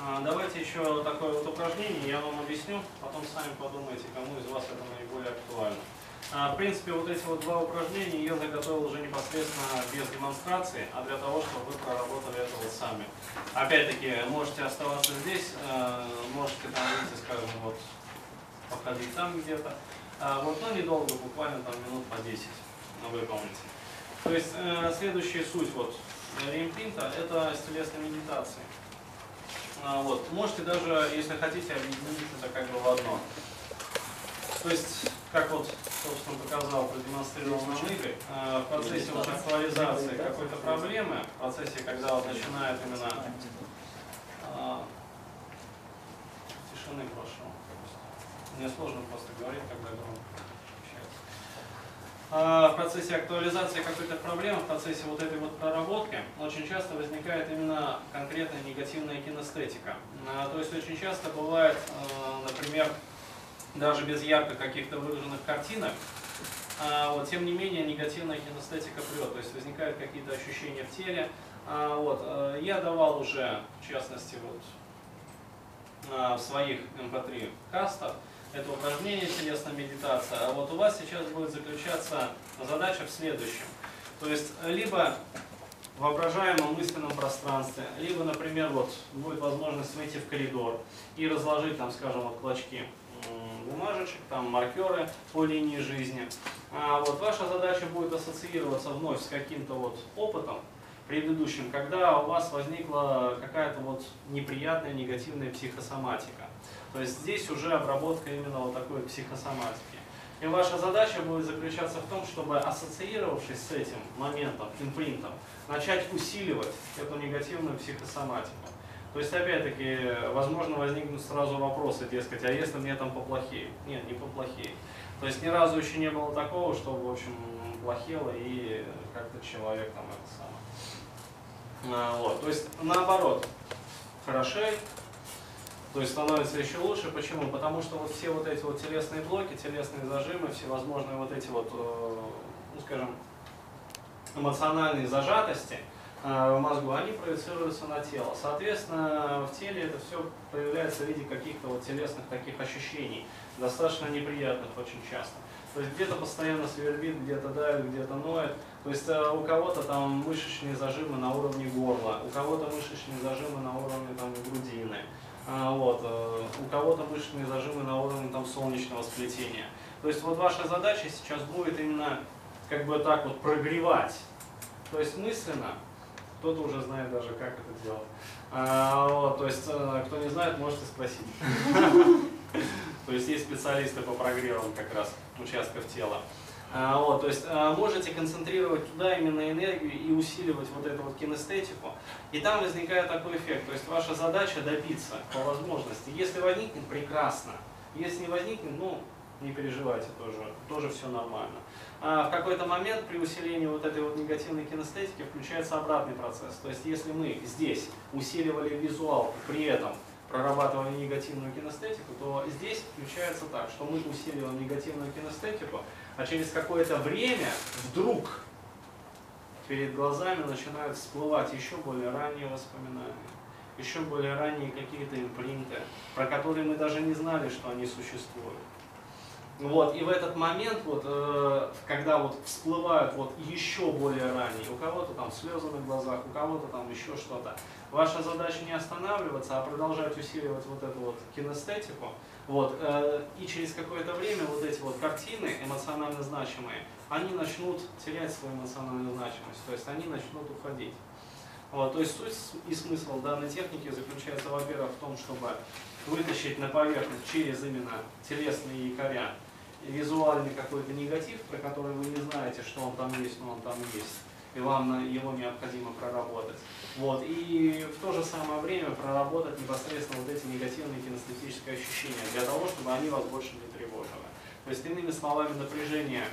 А, Давайте еще такое вот упражнение, я вам объясню, потом сами подумайте, кому из вас это наиболее актуально. А, В принципе, вот эти вот два упражнения я заготовил уже непосредственно без демонстрации, а для того, чтобы вы проработали это вот сами. Опять-таки, можете оставаться здесь, э, можете там выйти, скажем, вот, походить там где-то. А, Вот, но недолго, буквально там минут по 10 выполните. То есть, э, следующая суть вот ремпринта – это медитацией. А, Вот. Можете даже, если хотите, объединить это как бы в одно. То есть, как вот, собственно, показал, продемонстрировал нам Игорь, э, в процессе вот актуализации какой-то проблемы, в процессе, когда вот начинает именно а, тишины прошу. Мне сложно просто говорить, когда громко. А, В процессе актуализации какой-то проблемы, в процессе вот этой вот проработки, очень часто возникает именно конкретная негативная кинестетика. А, То есть очень часто бывает, э, например, даже без ярко каких-то выраженных картинок, а, вот, тем не менее негативная кинестетика прет, то есть возникают какие-то ощущения в теле. А, вот, я давал уже, в частности, вот, а, в своих MP3 кастах это упражнение телесная медитация, а вот у вас сейчас будет заключаться задача в следующем. То есть либо в воображаемом мысленном пространстве, либо, например, вот будет возможность выйти в коридор и разложить там, скажем, вот клочки бумажечек, там маркеры по линии жизни. А вот ваша задача будет ассоциироваться вновь с каким-то вот опытом предыдущим, когда у вас возникла какая-то вот неприятная негативная психосоматика. То есть здесь уже обработка именно вот такой психосоматики. И ваша задача будет заключаться в том, чтобы ассоциировавшись с этим моментом, импринтом, начать усиливать эту негативную психосоматику. То есть, опять-таки, возможно, возникнут сразу вопросы, дескать, а если мне там поплохеет? Нет, не поплохеет. То есть ни разу еще не было такого, что, в общем, плохело и как-то человек там это самое. А, вот. То есть, наоборот, хорошеет, то есть становится еще лучше. Почему? Потому что вот все вот эти вот телесные блоки, телесные зажимы, всевозможные вот эти вот, э, ну скажем, эмоциональные зажатости э, в мозгу, они проецируются на тело. Соответственно, в теле это все проявляется в виде каких-то вот телесных таких ощущений, достаточно неприятных очень часто. То есть где-то постоянно свербит, где-то давит, где-то ноет. То есть э, у кого-то там мышечные зажимы на уровне горла, у кого-то мышечные зажимы на уровне там, грудины. А, вот, э, у кого-то мышечные зажимы на уровне там, солнечного сплетения. То есть вот ваша задача сейчас будет именно как бы так вот прогревать. То есть мысленно, кто-то уже знает даже, как это делать. А, вот, то есть, э, кто не знает, можете спросить. То есть есть специалисты по прогревам как раз участков тела. А, вот, то есть а, можете концентрировать туда именно энергию и усиливать вот эту вот кинестетику. И там возникает такой эффект. То есть ваша задача добиться по возможности. Если возникнет, прекрасно. Если не возникнет, ну, не переживайте тоже, тоже все нормально. А в какой-то момент при усилении вот этой вот негативной кинестетики включается обратный процесс. То есть если мы здесь усиливали визуал, при этом прорабатывали негативную кинестетику, то здесь включается так, что мы усиливаем негативную кинестетику, а через какое-то время вдруг перед глазами начинают всплывать еще более ранние воспоминания, еще более ранние какие-то импринты, про которые мы даже не знали, что они существуют. Вот, и в этот момент, вот, э, когда вот всплывают вот еще более ранние, у кого-то там слезы на глазах, у кого-то там еще что-то, ваша задача не останавливаться, а продолжать усиливать вот эту вот кинестетику, вот, э, и через какое-то время вот эти вот картины эмоционально значимые, они начнут терять свою эмоциональную значимость, то есть они начнут уходить. Вот, то есть суть и смысл данной техники заключается, во-первых, в том, чтобы вытащить на поверхность через именно телесные якоря визуальный какой-то негатив, про который вы не знаете, что он там есть, но он там есть, и вам его необходимо проработать. Вот. И в то же самое время проработать непосредственно вот эти негативные кинестетические ощущения, для того, чтобы они вас больше не тревожили. То есть, иными словами, напряжение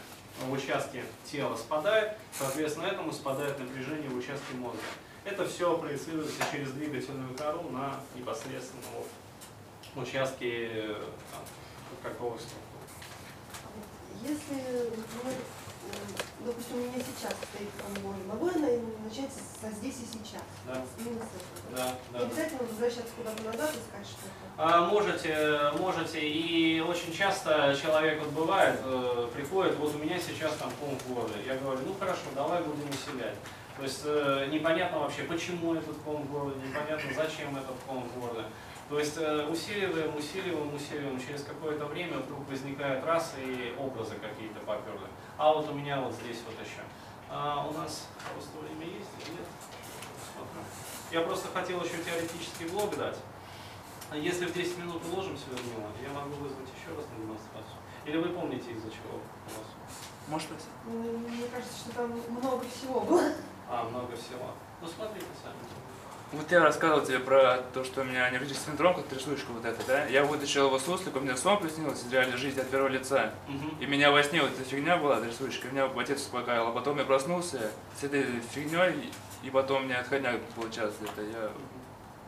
в участке тела спадает, соответственно, этому спадает напряжение в участке мозга. Это все проецируется через двигательную кору на непосредственно вот участки э, там, какого структуры. Если, например, м, допустим, у меня сейчас стоит конвой, могу я на- начать со здесь и сейчас? Да, этого. да, Не да. обязательно возвращаться куда-то назад и сказать что-то. А, Можете, можете, и очень часто человек вот бывает, э, приходит, вот у меня сейчас там ком в горле. Я говорю, ну хорошо, давай будем усилять. То есть э, непонятно вообще, почему этот ком в горле, непонятно, зачем этот ком в горле. То есть э, усиливаем, усиливаем, усиливаем, через какое-то время вдруг возникает раз и образы какие-то поперли. А вот у меня вот здесь вот еще. А у нас просто время есть или нет? Я просто хотел еще теоретический блок дать. Если в 10 минут уложимся, Людмила, я могу вызвать еще раз на демонстрацию. Или вы помните, из-за чего у вас? Можешь спросить? Ну, Мне кажется, что там много всего было. А, много всего. Ну, смотрите сами. Вот я рассказывал тебе про то, что у меня невротический синдром, как трясучка вот эта, да? Я вытащил его с суслика, у меня сон приснился из реальной жизни от первого лица. Мгм. И меня во сне вот эта фигня была, трясучка, меня отец успокаивал. А потом я проснулся с этой фигней, и потом меня отходняк получался где-то. Я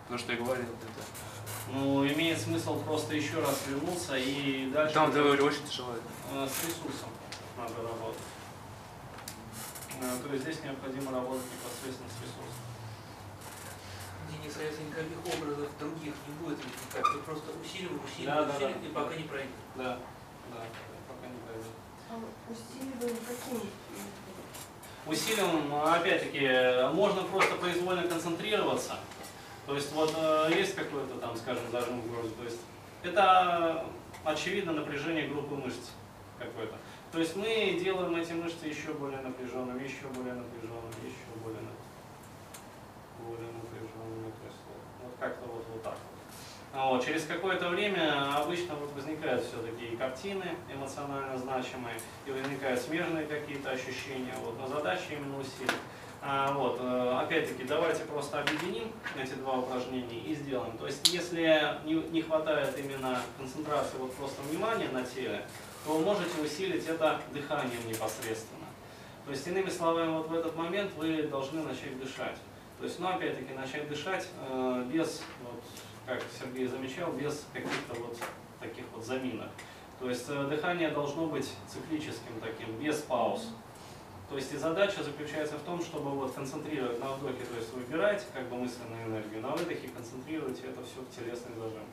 то, что я говорил где-то. Ну, имеет смысл просто еще раз вернуться и дальше Там это очень тяжело. э, с ресурсом надо работать. Э, То есть здесь необходимо работать непосредственно с ресурсом. А если никаких образов других не будет возникать, вы просто усиливаем, усиливаем, Да, да, усиливаем, да. и пока не пройдет. Да, да, пока не пойдет. А Усиливаем каким? методом? Усилием, опять-таки, можно просто произвольно концентрироваться. То есть вот э, есть какой-то там, скажем, зажим в. То есть это очевидно напряжение группы мышц какой-то. То есть мы делаем эти мышцы еще более напряженными, еще более напряженными, еще более, нап- более напряженными. То есть вот, вот как-то вот, вот так вот. Через какое-то время обычно возникают все-таки и картины эмоционально значимые, и возникают смежные какие-то ощущения. Вот, но задача именно усилить. А, вот, э, опять-таки, давайте просто объединим эти два упражнения и сделаем. То есть, если не, не хватает именно концентрации, вот просто внимания на теле, то вы можете усилить это дыханием непосредственно. То есть, иными словами, вот в этот момент вы должны начать дышать. То есть, ну, опять-таки, начать дышать э, без, вот, как Сергей замечал, без каких-то вот таких вот заминок. То есть, э, дыхание должно быть циклическим таким, без пауз. То есть и задача заключается в том, чтобы вот концентрировать на вдохе, то есть вы убираете как бы мысленную энергию, на выдохе концентрируете это все в телесный зажим.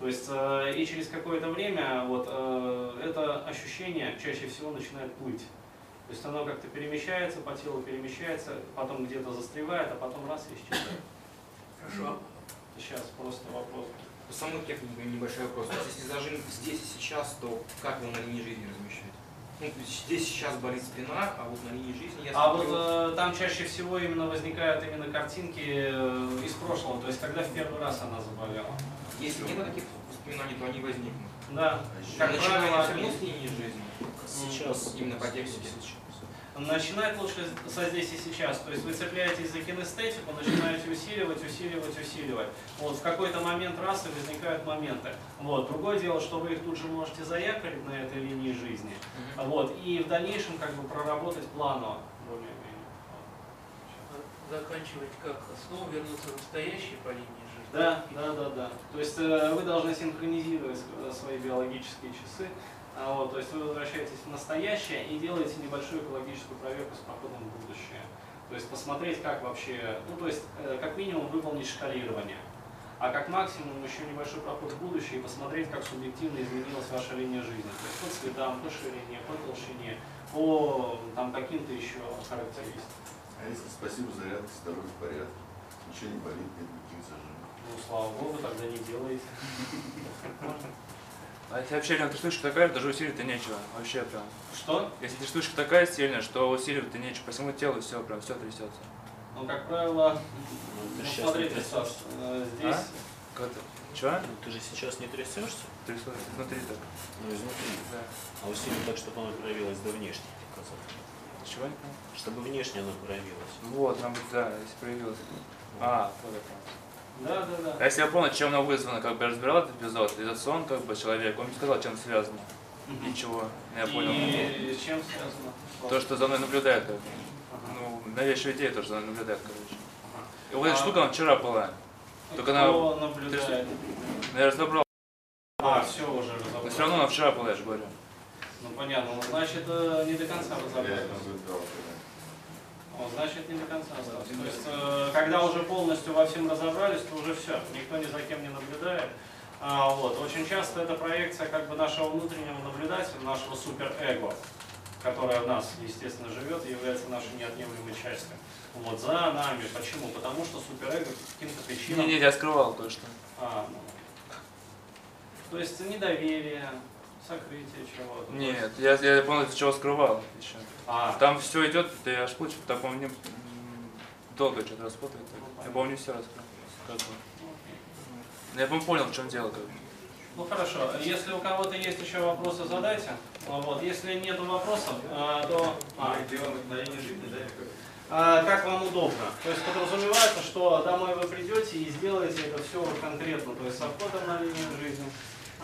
То есть э, и через какое-то время вот э, это ощущение чаще всего начинает плыть. То есть оно как-то перемещается, по телу перемещается, потом где-то застревает, а потом раз и исчезает. Хорошо. Сейчас просто вопрос. По самой технике небольшой вопрос. То есть, Если зажим здесь и сейчас, то как его на линии жизни размещать? Ну, здесь сейчас болит спина, а вот на линии жизни я А вот э, там чаще всего именно возникают именно картинки э, из прошлого, то есть когда в первый раз она заболела. если нет таких воспоминаний, то они возникнут. Да, как Начиная правило, все равно с линии жизни. Сейчас. Именно по технике. Начинать лучше со здесь и сейчас. То есть вы цепляетесь за кинестетику, начинаете усиливать, усиливать, усиливать. Вот в какой-то момент раз и возникают моменты. Вот. Другое дело, что вы их тут же можете заякорить на этой линии жизни. Вот. И в дальнейшем как бы проработать планово. Заканчивать как? Снова вернуться в настоящее по линии жизни? Да, да, да, да. То есть э, вы должны синхронизировать э, свои биологические часы. А вот, то есть вы возвращаетесь в настоящее и делаете небольшую экологическую проверку с проходом в будущее. То есть посмотреть, как вообще, ну то есть э, как минимум выполнить шкалирование, а как максимум еще небольшой проход в будущее и посмотреть, как субъективно изменилась ваша линия жизни. То есть по цветам, по ширине, по толщине, по там каким-то еще характеристикам. А если спасибо за рядность, здоровье в порядке, ничего не болит, нет никаких зажимов. Ну, слава богу, тогда не делаете. А если вообще прям трясучка такая, даже усиливать-то нечего. Вообще прям. Что? Если трясучка такая сильная, что усиливать-то нечего. По всему телу все прям все трясется. Ну, как правило, ты ну, щас смотрите, Стас, э, здесь Как-то. Чего? Ну, ты же сейчас не трясешься, Трясется внутри так. ну, изнутри. Да. А усилим так, чтобы оно проявилось до внешней показать. Чего не понял? Чтобы внешне оно проявилось. Вот, нам да, если проявилось. А, вот это. Да, да, да. А если я помню, чем оно вызвано, как бы я разбирал этот эпизод, этот сон, как бы человек, он мне сказал, чем связано. Мгм. Ничего, я понял. И с чем связано? То, что за мной наблюдает, как бы. Ага. Ну, навешивает идею, то, что за мной наблюдает, короче. Ага. И вот эта А штука, она вчера была. только Кто наблюдает? Но я разобрал, А, все уже но разобрал. все равно она вчера была, я же говорю. Ну понятно, ну, значит э, не до конца Я разобрались. это наблюдал, да. Вот, значит, не до конца осталось. То есть, э, когда уже полностью во всем разобрались, то уже все, никто ни за кем не наблюдает. А, вот. Очень часто это проекция как бы нашего внутреннего наблюдателя, нашего суперэго, которое в нас, естественно, живет и является нашей неотъемлемой частью. Вот, за нами. Почему? Потому что суперэго по каким-то причинам... Не, не, я скрывал то, что. А, ну, то есть недоверие, сокрытие чего-то. Нет, я, я полностью чего скрывал еще. А, Там все идет, я аж плачу, так помню, м, долго что-то распутывать. Я помню все раскрыл. Как бы. Ну, Я помню, понял, в чем дело. Как. бы. Ну хорошо, если у кого-то есть еще вопросы, задайте. Вот. Если нет вопросов, а, то а, а, как вам удобно. То есть подразумевается, что домой вы придете и сделаете это все конкретно, то есть со входом на линию жизни,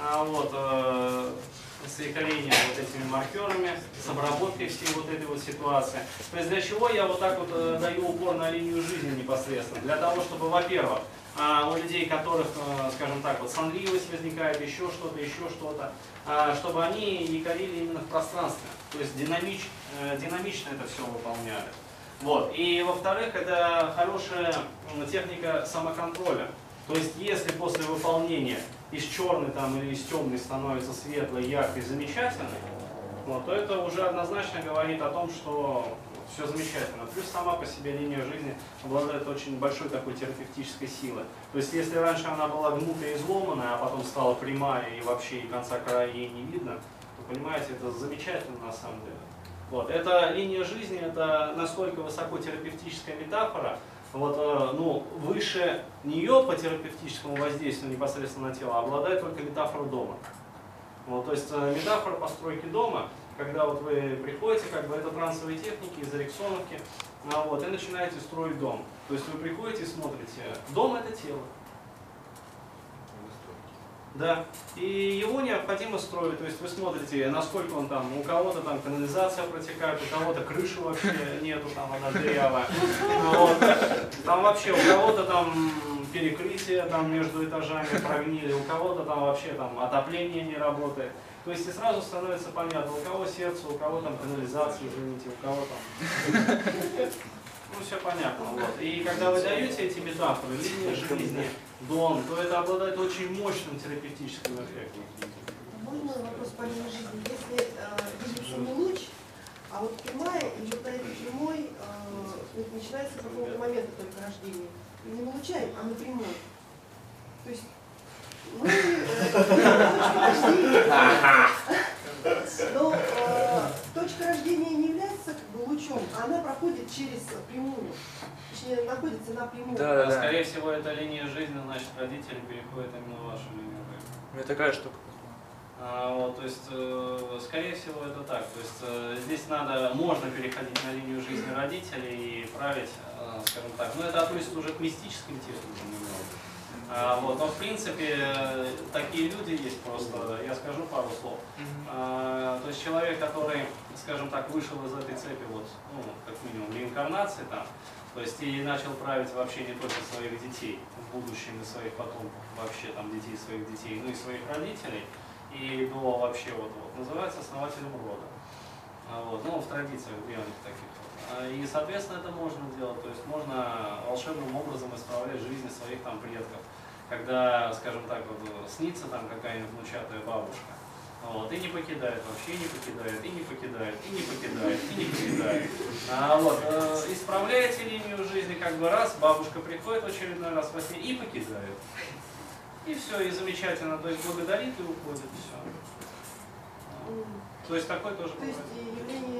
а, вот, э, с якорением вот этими маркерами, с обработкой всей вот этой вот ситуации. То есть для чего я вот так вот э, даю упор на линию жизни непосредственно? Для того, чтобы, во-первых, а, у людей, которых, э, скажем так, вот сонливость возникает, еще что-то, еще что-то, а, чтобы они якорили именно в пространстве, то есть динамич, э, динамично это все выполняли. Вот. И во-вторых, это хорошая техника самоконтроля. То есть, если после выполнения из черной там, или из темной становится светлой, яркой, замечательной, вот, то это уже однозначно говорит о том, что все замечательно. Плюс сама по себе линия жизни обладает очень большой такой терапевтической силой. То есть, если раньше она была гнутая и изломанная, а потом стала прямая и вообще и конца края ей не видно, то понимаете, это замечательно на самом деле. Вот. Эта линия жизни, это настолько высоко терапевтическая метафора, вот, э, ну, выше нее по терапевтическому воздействию непосредственно на тело обладает только метафора дома. Вот, то есть э, метафора постройки дома, когда вот вы приходите, как бы это трансовые техники из Эриксоновки, а, вот, и начинаете строить дом. То есть вы приходите и смотрите, дом это тело. Да. И его необходимо строить. То есть вы смотрите, насколько он там, у кого-то там канализация протекает, у кого-то крыши вообще нету, там она дырявая. Вот. Там вообще у кого-то там перекрытие там между этажами прогнили, у кого-то там вообще там отопление не работает. То есть и сразу становится понятно, у кого сердце, у кого там канализация, извините, у кого там. Ну, все понятно. Вот. И когда вы даете эти метафоры, линия жизни, дом, то это обладает очень мощным терапевтическим эффектом. Можно вопрос по линии жизни? Если э, видимый луч, а вот прямая, и вот на этой прямой э, начинается с какого-то момента только рождения. Не на луча, а на прямой. То есть мы э, точка рождения, но э, точка рождения не является как бы лучом, а она проходит через прямую. Находится напрямую. Да, да, да. скорее всего, эта линия жизни, значит, родители переходят именно в вашу линию жизни. У меня такая штука. А, вот, то есть, э, скорее всего, это так. То есть, э, здесь надо, можно переходить на линию жизни родителей и править, э, скажем так. Но это относится уже к мистическим техникам немного. А, вот, но, в принципе, э, такие люди есть просто. Я скажу пару слов. А, то есть, человек, который, скажем так, вышел из этой цепи, вот, ну, как минимум, реинкарнации там, то есть и начал править вообще не только своих детей, в будущем и своих потомков, вообще там детей своих детей, но и своих родителей, и до вообще вот, вот называется основателем рода. А Вот, ну, в традициях древних таких. вот. А, И, соответственно, это можно делать. То есть можно волшебным образом исправлять жизни своих там предков. Когда, скажем так, вот, снится там какая-нибудь внучатая бабушка, вот, и не покидает вообще, не покидает, и не покидает, и не покидает, и не покидает. А, вот, э, исправляете линию жизни, как бы раз, бабушка приходит в очередной раз во сне и покидает. И все, и замечательно, то есть благодарит и уходит, все. То есть такой тоже То есть бывает. и явление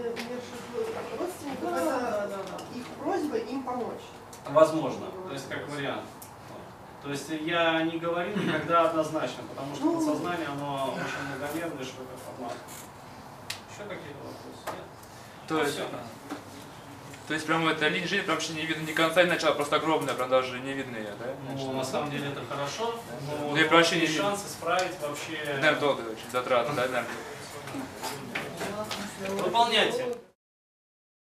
родственников, Да, да, это да, да. их просьба им помочь. Возможно, то есть как вариант. То есть я не говорю никогда однозначно, потому что Ну, подсознание, оно очень многомерное, что это формат. Еще какие-то вопросы? Нет? То Ну, есть, всё. то есть прям эта линия жизни прям вообще не видно ни конца, ни начала, просто огромная, прям даже не видно ее, да? Ну, на самом деле это хорошо, но Ну, и вообще есть не- шанс исправить вообще. Наверное, долго очень, затраты, да, наверное. Выполняйте.